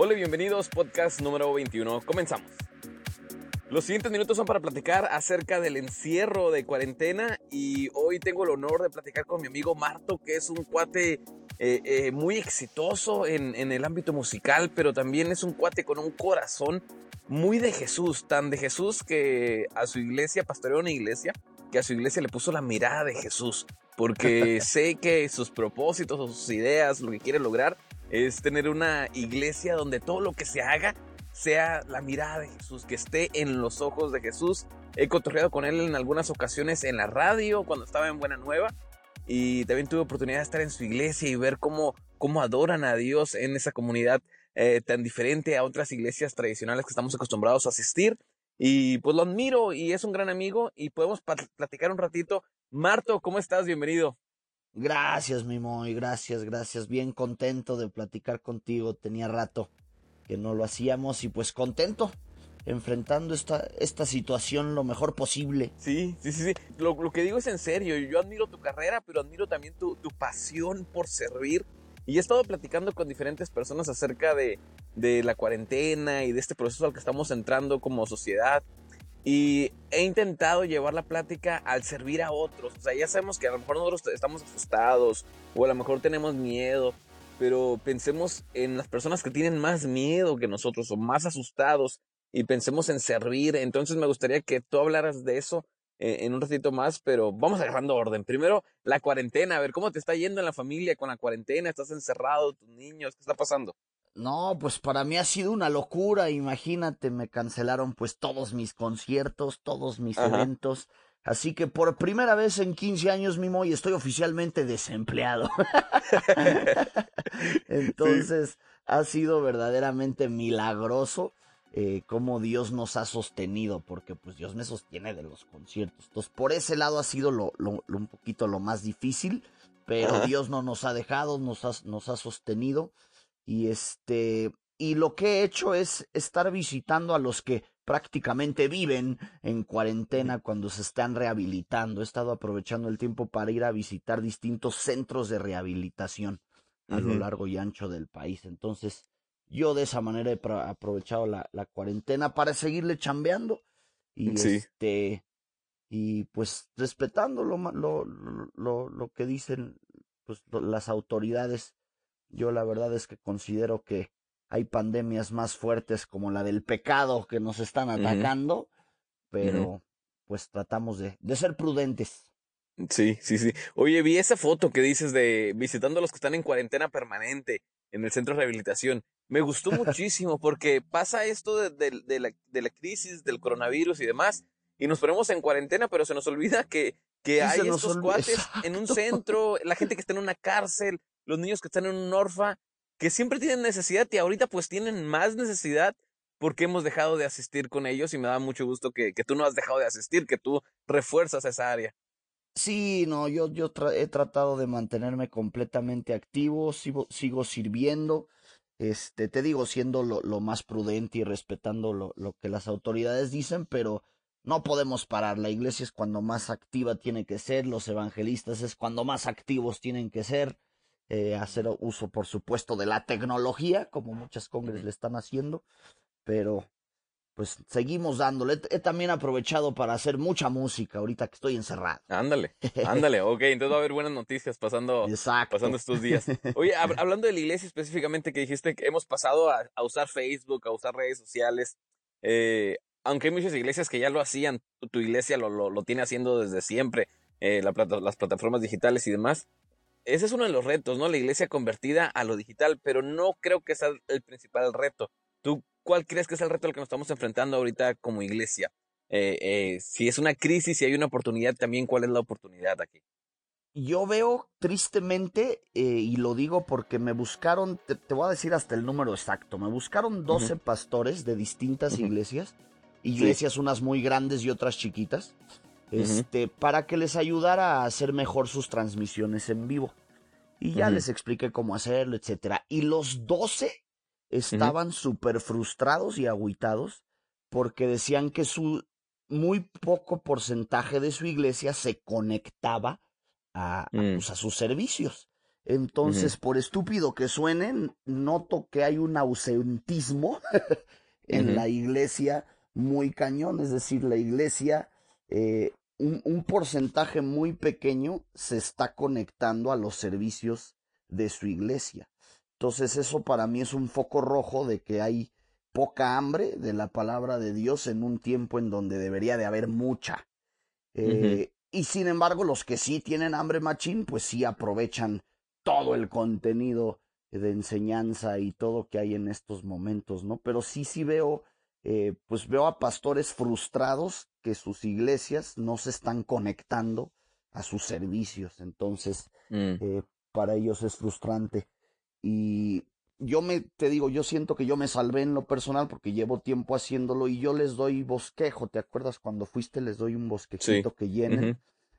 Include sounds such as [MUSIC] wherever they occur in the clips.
Hola y bienvenidos, podcast número 21. Comenzamos. Los siguientes minutos son para platicar acerca del encierro de cuarentena y hoy tengo el honor de platicar con mi amigo Marto, que es un cuate eh, eh, muy exitoso en, en el ámbito musical, pero también es un cuate con un corazón muy de Jesús, tan de Jesús que a su iglesia, pastoreó una iglesia, que a su iglesia le puso la mirada de Jesús, porque [LAUGHS] sé que sus propósitos o sus ideas, lo que quiere lograr, es tener una iglesia donde todo lo que se haga sea la mirada de Jesús, que esté en los ojos de Jesús. He cotorreado con él en algunas ocasiones en la radio, cuando estaba en Buena Nueva, y también tuve oportunidad de estar en su iglesia y ver cómo, cómo adoran a Dios en esa comunidad eh, tan diferente a otras iglesias tradicionales que estamos acostumbrados a asistir. Y pues lo admiro y es un gran amigo y podemos platicar un ratito. Marto, ¿cómo estás? Bienvenido. Gracias, Mimo, y gracias, gracias. Bien contento de platicar contigo. Tenía rato que no lo hacíamos y pues contento enfrentando esta, esta situación lo mejor posible. Sí, sí, sí, sí. Lo, que digo es en serio. Yo admiro tu carrera, pero admiro también tu, tu pasión por servir. Y he estado platicando con diferentes personas acerca de, de la cuarentena y de este proceso al que estamos entrando como sociedad. Y he intentado llevar la plática al servir a otros. O sea, ya sabemos que a lo mejor nosotros estamos asustados o a lo mejor tenemos miedo, pero pensemos en las personas que tienen más miedo que nosotros o más asustados y pensemos en servir. Entonces me gustaría que tú hablaras de eso eh, en un ratito más, pero vamos agarrando orden. Primero, la cuarentena, a ver cómo te está yendo en la familia con la cuarentena, estás encerrado, tus niños, ¿qué está pasando? No, pues para mí ha sido una locura, imagínate, me cancelaron pues todos mis conciertos, todos mis eventos, así que por primera vez en 15 años, Mimo, y estoy oficialmente desempleado. [LAUGHS] Entonces, ha sido verdaderamente milagroso eh, cómo Dios nos ha sostenido, porque pues Dios me sostiene de los conciertos. Entonces, por ese lado ha sido lo, un poquito lo más difícil, pero Dios no nos ha dejado, nos ha, nos ha sostenido. Y este, y lo que he hecho es estar visitando a los que prácticamente viven en cuarentena cuando se están rehabilitando. He estado aprovechando el tiempo para ir a visitar distintos centros de rehabilitación a lo largo y ancho del país. Entonces, yo de esa manera he aprovechado la, la cuarentena para seguirle chambeando y este y pues respetando lo, lo, lo, lo que dicen pues, las autoridades. Yo la verdad es que considero que hay pandemias más fuertes como la del pecado que nos están atacando, pero pues tratamos de, de ser prudentes. Sí, sí, sí. Oye, vi esa foto que dices de visitando a los que están en cuarentena permanente en el centro de rehabilitación. Me gustó [LAUGHS] muchísimo porque pasa esto de, de, la, de, la, crisis del coronavirus y demás, y nos ponemos en cuarentena, pero se nos olvida que, que hay estos cuates en un centro, la gente que está en una cárcel, los niños que están en un orfa, que siempre tienen necesidad y ahorita pues tienen más necesidad porque hemos dejado de asistir con ellos y me da mucho gusto que, que tú no has dejado de asistir, que tú refuerzas esa área. Sí, no, yo, yo he tratado de mantenerme completamente activo, sigo, sigo sirviendo, este, te digo, siendo lo, lo más prudente y respetando lo, lo, que las autoridades dicen, pero no podemos parar. La iglesia es cuando más activa tiene que ser, los evangelistas es cuando más activos tienen que ser, eh, hacer uso, por supuesto, de la tecnología, como muchas congres le están haciendo, pero pues seguimos dándole. He, también aprovechado para hacer mucha música ahorita que estoy encerrado. Ándale, [LAUGHS] ándale, ok, entonces va a haber buenas noticias pasando, pasando estos días. Oye, hablando de la iglesia específicamente que dijiste que hemos pasado a, usar Facebook, a usar redes sociales, eh, aunque hay muchas iglesias que ya lo hacían, tu, iglesia lo, lo, tiene haciendo desde siempre, eh, la las plataformas digitales y demás. Ese es uno de los retos, ¿no? La iglesia convertida a lo digital, pero no creo que sea el principal reto. ¿Tú ¿Cuál crees que es el reto al que nos estamos enfrentando ahorita como iglesia? Eh, eh, si es una crisis, si hay una oportunidad, también cuál es la oportunidad aquí. Yo veo tristemente, eh, y lo digo porque me buscaron, te, voy a decir hasta el número exacto, me buscaron 12 pastores de distintas iglesias, iglesias unas muy grandes y otras chiquitas, este, para que les ayudara a hacer mejor sus transmisiones en vivo. Y ya les expliqué cómo hacerlo, etcétera. Y los 12 estaban súper frustrados y agüitados porque decían que su muy poco porcentaje de su iglesia se conectaba a, mm. pues, a sus servicios. Entonces, por estúpido que suenen, noto que hay un ausentismo [LAUGHS] en la iglesia muy cañón. Es decir, la iglesia, eh, un, un, porcentaje muy pequeño se está conectando a los servicios de su iglesia. Entonces, eso para mí es un foco rojo de que hay poca hambre de la palabra de Dios en un tiempo en donde debería de haber mucha. Eh, y sin embargo, los que sí tienen hambre machín, pues sí aprovechan todo el contenido de enseñanza y todo que hay en estos momentos, ¿no? Pero sí, sí veo, eh, pues veo a pastores frustrados que sus iglesias no se están conectando a sus servicios, entonces mm. eh, para ellos es frustrante. Y yo me, te digo, yo siento que yo me salvé en lo personal porque llevo tiempo haciéndolo y yo les doy bosquejo. ¿Te acuerdas cuando fuiste? Les doy un bosquejito que llenen.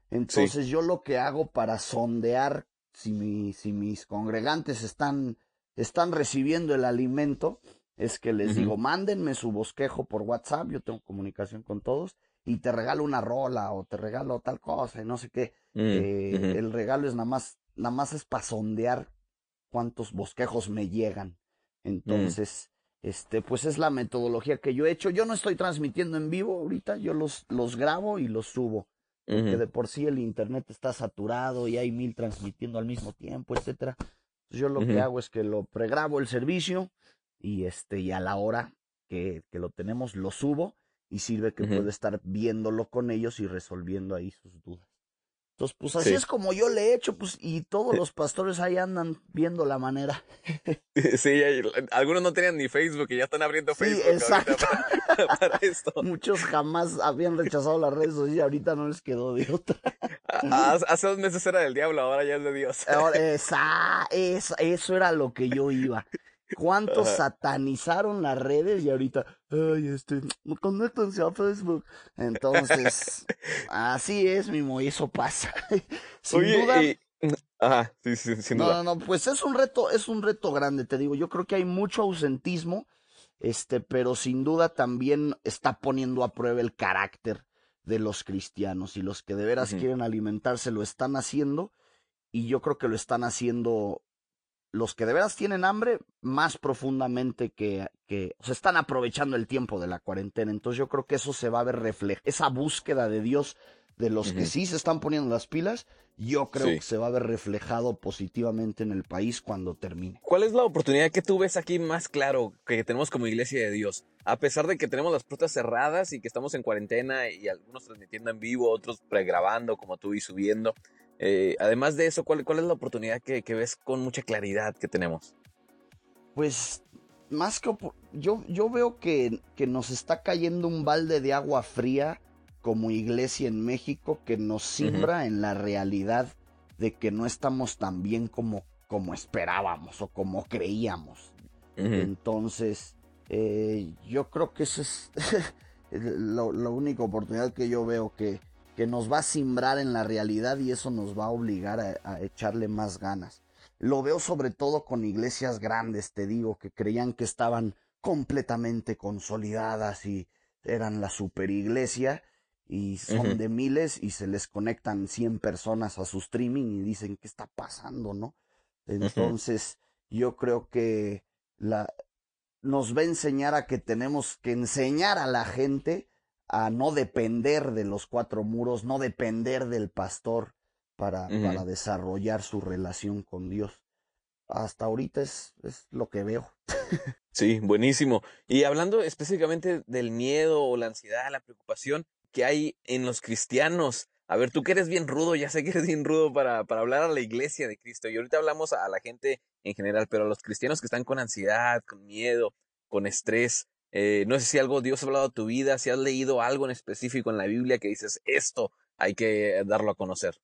Entonces yo lo que hago para sondear si, mi, si mis congregantes están, están recibiendo el alimento es que les digo, mándenme su bosquejo por WhatsApp, yo tengo comunicación con todos, y te regalo una rola o te regalo tal cosa y no sé qué. Mm, eh, el regalo es nada más, nada más es para sondear cuántos bosquejos me llegan. Mm. Entonces, este, pues es la metodología que yo he hecho. Yo no estoy transmitiendo en vivo ahorita, yo los, los grabo y los subo. Porque de por sí el internet está saturado y hay mil transmitiendo al mismo tiempo, etcétera. yo lo que hago es que lo pregrabo el servicio y este, y a la hora que, que lo tenemos, lo subo y sirve que puedo estar viéndolo con ellos y resolviendo ahí sus dudas. Entonces, pues así es como yo le he hecho, pues, y todos los pastores ahí andan viendo la manera. [LAUGHS] Sí, algunos no tenían ni Facebook y ya están abriendo Facebook. Sí, exacto. [LAUGHS] Para, esto. Muchos jamás habían rechazado las redes sociales y ahorita no les quedó de otra. Hace dos meses era del diablo, ahora ya es de Dios. esa, eso, eso era lo que yo iba. ¿Cuántos satanizaron las redes y ahorita, ay, este, conéctense a Facebook? Entonces, [LAUGHS] así es, Mimo, y eso pasa. [LAUGHS] sin duda. Ajá, sí, sí, sin no, duda. No, no, pues es un reto, es un reto grande, te digo. Yo creo que hay mucho ausentismo, este, pero sin duda también está poniendo a prueba el carácter de los cristianos y los que de veras quieren alimentarse lo están haciendo y yo creo que lo están haciendo los que de veras tienen hambre más profundamente que, que se están aprovechando el tiempo de la cuarentena. Entonces yo creo que eso se va a ver reflejado. Esa búsqueda de Dios de los que sí se están poniendo las pilas, yo creo que se va a ver reflejado positivamente en el país cuando termine. ¿Cuál es la oportunidad que tú ves aquí más claro que tenemos como iglesia de Dios? A pesar de que tenemos las puertas cerradas y que estamos en cuarentena y algunos transmitiendo en vivo, otros pregrabando como tú y subiendo, eh, además de eso, ¿cuál, ¿cuál, es la oportunidad que, ves con mucha claridad que tenemos? Pues más que yo, yo veo que, que, nos está cayendo un balde de agua fría como iglesia en México que nos simbra en la realidad de que no estamos tan bien como, como esperábamos o como creíamos. Entonces, eh, yo creo que esa es [LAUGHS] la única oportunidad que yo veo que, que nos va a simbrar en la realidad y eso nos va a obligar a, echarle más ganas. Lo veo sobre todo con iglesias grandes, te digo, que creían que estaban completamente consolidadas y eran la super iglesia y son de miles y se les conectan 100 personas a su streaming y dicen qué está pasando, ¿no? Entonces, yo creo que la nos va a enseñar a que tenemos que enseñar a la gente a no depender de los cuatro muros, no depender del pastor para, para desarrollar su relación con Dios. Hasta ahorita es, es lo que veo. [LAUGHS] Sí, buenísimo. Y hablando específicamente del miedo o la ansiedad, la preocupación que hay en los cristianos. A ver, tú que eres bien rudo, ya sé que eres bien rudo para, para hablar a la iglesia de Cristo. Y ahorita hablamos a la gente en general, pero a los cristianos que están con ansiedad, con miedo, con estrés, eh, no sé si algo Dios ha hablado a tu vida, si has leído algo en específico en la Biblia que dices, esto hay que darlo a conocer.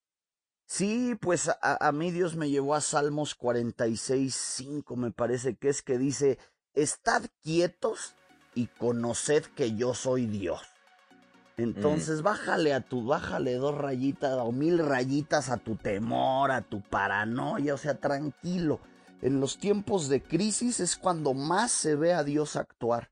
Sí, pues a, a mí Dios me llevó a Salmos 46, 5, me parece que es que dice, estad quietos y conoced que yo soy Dios. Entonces bájale a tu, bájale dos rayitas o mil rayitas a tu temor, a tu paranoia, o sea, tranquilo. En los tiempos de crisis es cuando más se ve a Dios actuar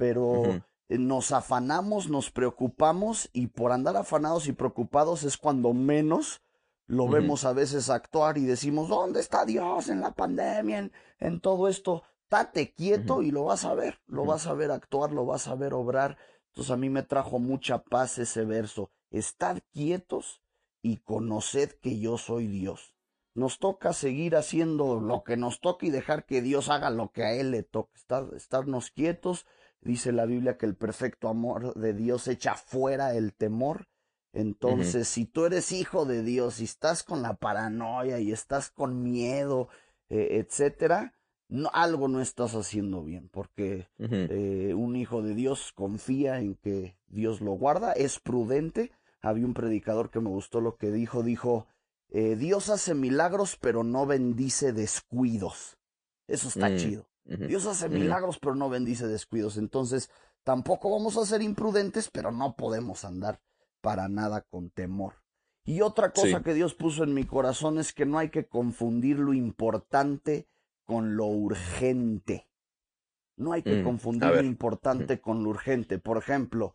pero nos afanamos, nos preocupamos y por andar afanados y preocupados es cuando menos lo vemos a veces actuar y decimos, ¿dónde está Dios en la pandemia, en, todo esto? Tate quieto y lo vas a ver, lo vas a ver actuar, lo vas a ver obrar. Entonces a mí me trajo mucha paz ese verso. Estad quietos y conoced que yo soy Dios. Nos toca seguir haciendo lo que nos toca y dejar que Dios haga lo que a Él le toca. Estar, estarnos quietos. Dice la Biblia que el perfecto amor de Dios echa fuera el temor entonces, si tú eres hijo de Dios y estás con la paranoia y estás con miedo, eh, etcétera, no, algo no estás haciendo bien, porque eh, un hijo de Dios confía en que Dios lo guarda, es prudente. Había un predicador que me gustó lo que dijo, dijo, eh, Dios hace milagros, pero no bendice descuidos. Eso está mm, chido. Dios hace milagros, pero no bendice descuidos. Entonces, tampoco vamos a ser imprudentes, pero no podemos andar para nada con temor. Y otra cosa que Dios puso en mi corazón es que no hay que confundir lo importante con lo urgente. No hay que mm, confundir lo importante con lo urgente. Por ejemplo,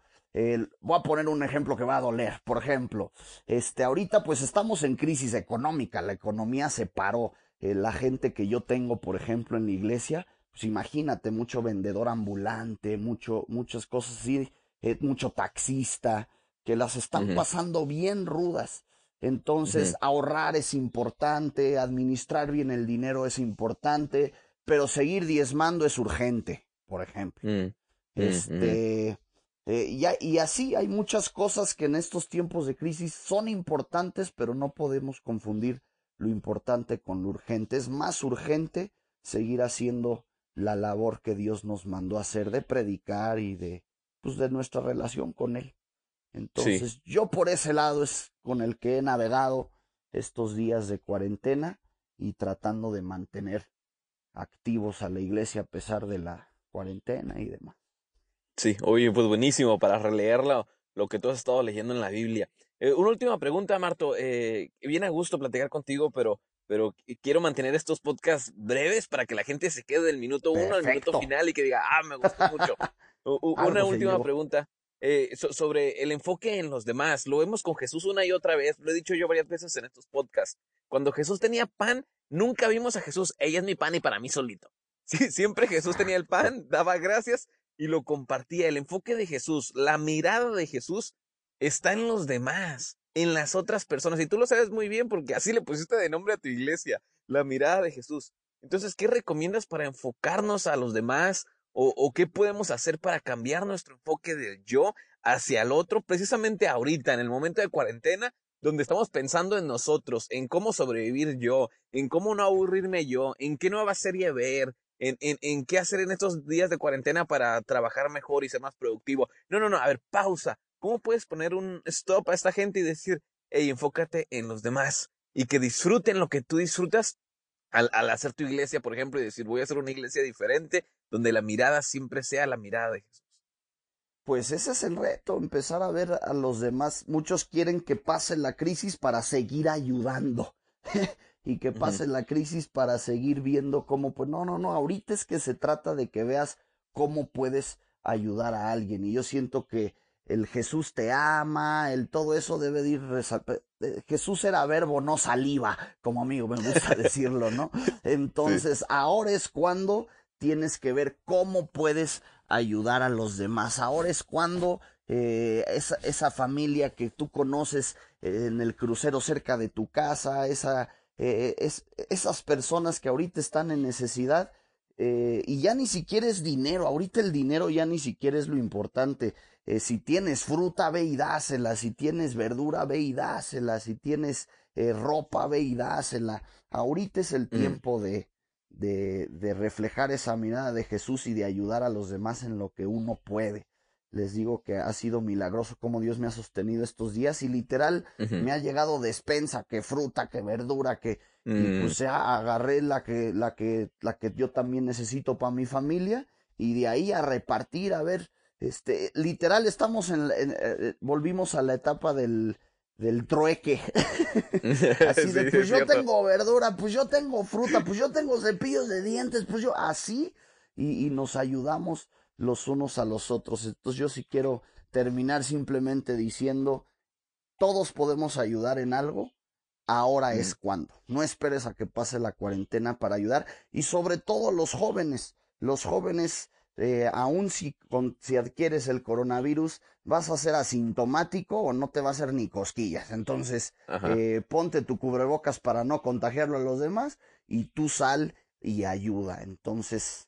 voy a poner un ejemplo que va a doler. Por ejemplo, este, ahorita pues estamos en crisis económica, la economía se paró. Eh, la gente que yo tengo, por ejemplo, en la iglesia, pues imagínate, mucho vendedor ambulante, mucho, muchas cosas así, eh, mucho taxista, que las están pasando bien rudas. Entonces, ahorrar es importante, administrar bien el dinero es importante, pero seguir diezmando es urgente, por ejemplo. Mm, este, eh, y, así hay muchas cosas que en estos tiempos de crisis son importantes, pero no podemos confundir lo importante con lo urgente. Es más urgente seguir haciendo la labor que Dios nos mandó hacer de predicar y de, pues, de nuestra relación con Él. Entonces, yo por ese lado es con el que he navegado estos días de cuarentena y tratando de mantener activos a la iglesia a pesar de la cuarentena y demás. Sí, oye, pues buenísimo para releerlo, lo que tú has estado leyendo en la Biblia. Eh, una última pregunta, Marto. Eh, viene a gusto platicar contigo, pero, pero quiero mantener estos podcasts breves para que la gente se quede del minuto uno al minuto final y que diga, ah, me gustó mucho. [LAUGHS] una última pregunta. Eh, sobre el enfoque en los demás. Lo vemos con Jesús una y otra vez, lo he dicho yo varias veces en estos podcasts. Cuando Jesús tenía pan, nunca vimos a Jesús, ella es mi pan y para mí solito. [LAUGHS] Sí, siempre Jesús tenía el pan, daba gracias y lo compartía. El enfoque de Jesús, la mirada de Jesús está en los demás, en las otras personas. Y tú lo sabes muy bien porque así le pusiste de nombre a tu iglesia, la mirada de Jesús. Entonces, ¿qué recomiendas para enfocarnos a los demás, o, qué podemos hacer para cambiar nuestro enfoque del yo hacia el otro, precisamente ahorita, en el momento de cuarentena, donde estamos pensando en nosotros, en cómo sobrevivir yo, en cómo no aburrirme yo, en qué nueva serie ver, en, en, en qué hacer en estos días de cuarentena para trabajar mejor y ser más productivo. No, no, no, a ver, pausa. ¿Cómo puedes poner un stop a esta gente y decir, hey, enfócate en los demás y que disfruten lo que tú disfrutas al, al, hacer tu iglesia, por ejemplo, y decir, voy a hacer una iglesia diferente, donde la mirada siempre sea la mirada de Jesús. Pues ese es el reto, empezar a ver a los demás. Muchos quieren que pase la crisis para seguir ayudando. [LAUGHS] y que pase la crisis para seguir viendo cómo, pues no, no, no, ahorita es que se trata de que veas cómo puedes ayudar a alguien. Y yo siento que el Jesús te ama, el todo eso debe de ir eh, Jesús era verbo, no saliva, como amigo me gusta [LAUGHS] decirlo, ¿no? Entonces, ahora es cuando tienes que ver cómo puedes ayudar a los demás. Ahora es cuando eh, esa, esa, familia que tú conoces eh, en el crucero cerca de tu casa, esa, es, esas personas que ahorita están en necesidad, y ya ni siquiera es dinero, ahorita el dinero ya ni siquiera es lo importante eh, si tienes fruta, ve y dásela. Si tienes verdura, ve y dásela. Si tienes eh, ropa, ve y dásela. Ahorita es el mm. tiempo de, de, de, reflejar esa mirada de Jesús y de ayudar a los demás en lo que uno puede. Les digo que ha sido milagroso como Dios me ha sostenido estos días y literal me ha llegado despensa, que fruta, que verdura, que y pues mm. agarré la que, la que, la que yo también necesito para mi familia y de ahí a repartir, a ver, este, literal estamos en, eh, eh, volvimos a la etapa del, del trueque. [LAUGHS] así de, pues yo tengo verdura, pues yo tengo fruta, pues yo tengo cepillos de dientes, pues yo así, y, y, nos ayudamos los unos a los otros. Entonces yo sí quiero terminar simplemente diciendo, todos podemos ayudar en algo, ahora es cuando. No esperes a que pase la cuarentena para ayudar y sobre todo los jóvenes. Los jóvenes, eh, aun si, si adquieres el coronavirus, vas a ser asintomático o no te va a hacer ni cosquillas. Entonces, eh, ponte tu cubrebocas para no contagiarlo a los demás y tú sal y ayuda. Entonces,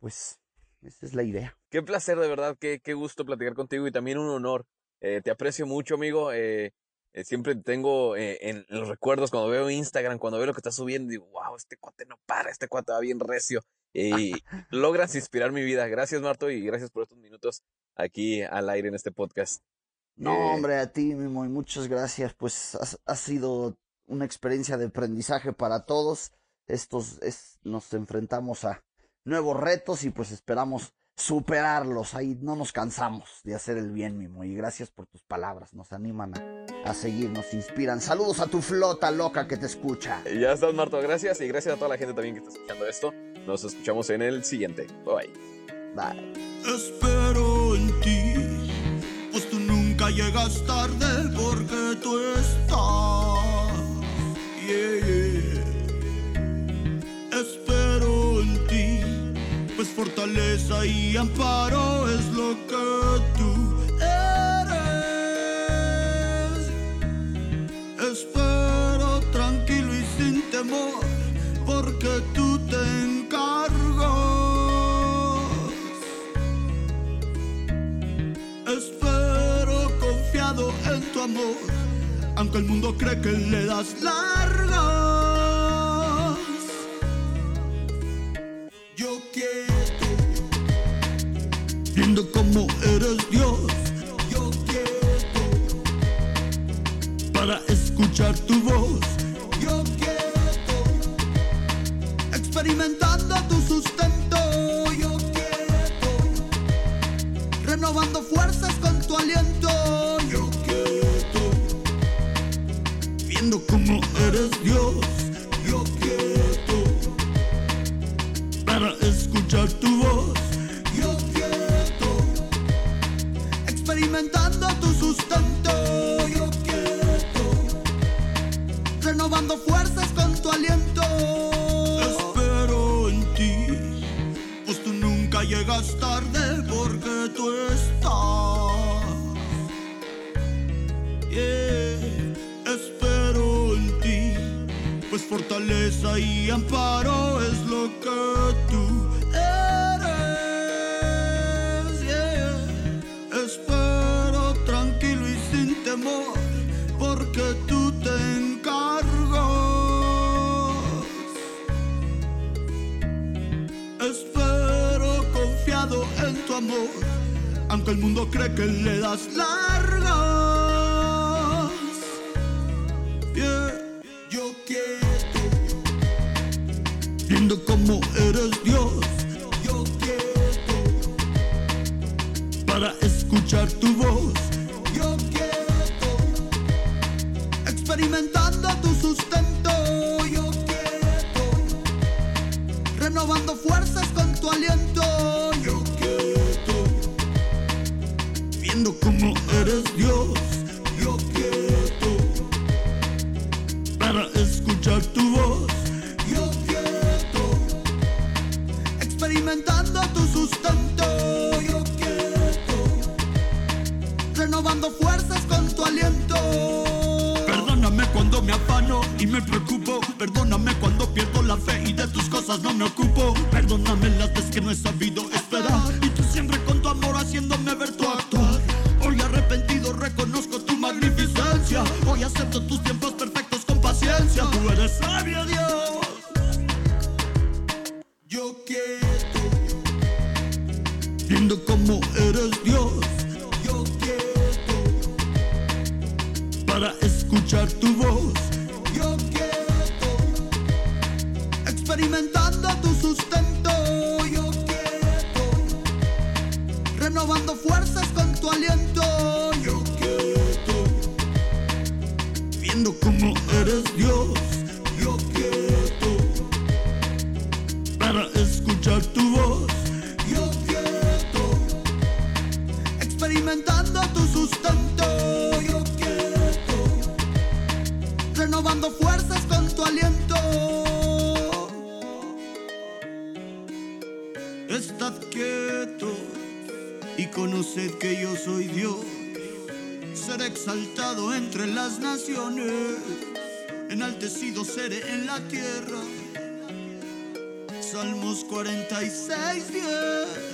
pues, esa es la idea. Qué placer, de verdad, qué, qué gusto platicar contigo y también un honor. Eh, te aprecio mucho, amigo. Eh, siempre tengo en, los recuerdos cuando veo Instagram, cuando veo lo que estás subiendo, digo, wow, este cuate no para, este cuate va bien recio. Y logras inspirar mi vida. Gracias, Marto, y gracias por estos minutos aquí al aire en este podcast. No, hombre, a ti, Mimo, y muchas gracias. Pues ha, sido una experiencia de aprendizaje para todos. Estos es, nos enfrentamos a nuevos retos y pues esperamos superarlos. Ahí no nos cansamos de hacer el bien, Mimo. Y gracias por tus palabras. Nos animan a, seguir, nos inspiran. Saludos a tu flota loca que te escucha. Ya estás, Marto. Gracias. Y gracias a toda la gente también que está escuchando esto. Nos escuchamos en el siguiente. Bye. Bye. Espero en ti. Pues tú nunca llegas tarde porque tú estás. Y amparo es lo que tú eres. Espero tranquilo y sin temor, porque tú te encargas. Espero confiado en tu amor, aunque el mundo cree que le das larga. Como eres Dios. Experimentando tu sustento. Yo quiero, renovando fuerzas con tu aliento. Espero en ti, pues tú nunca llegas tarde porque tú estás. Espero en ti, pues fortaleza y amparo es lo que tú aunque el mundo cree que le das largas. yo quiero, viendo cómo eres Dios, yo quiero para escuchar tu voz experimentando tu sustento. Yo quiero, renovando fuerzas con tu aliento. Yo quiero, viendo cómo eres Dios. Yo quiero, para escuchar tu voz. Yo quiero experimentando tu sustento. Yo quiero renovando fuerzas con tu aliento. Yo quiero viendo cómo eres Dios. Renovando fuerzas con tu aliento. Estad quieto y conoced que yo soy Dios. Seré exaltado entre las naciones, enaltecido seré en la tierra. Salmos 46, 10. Yeah.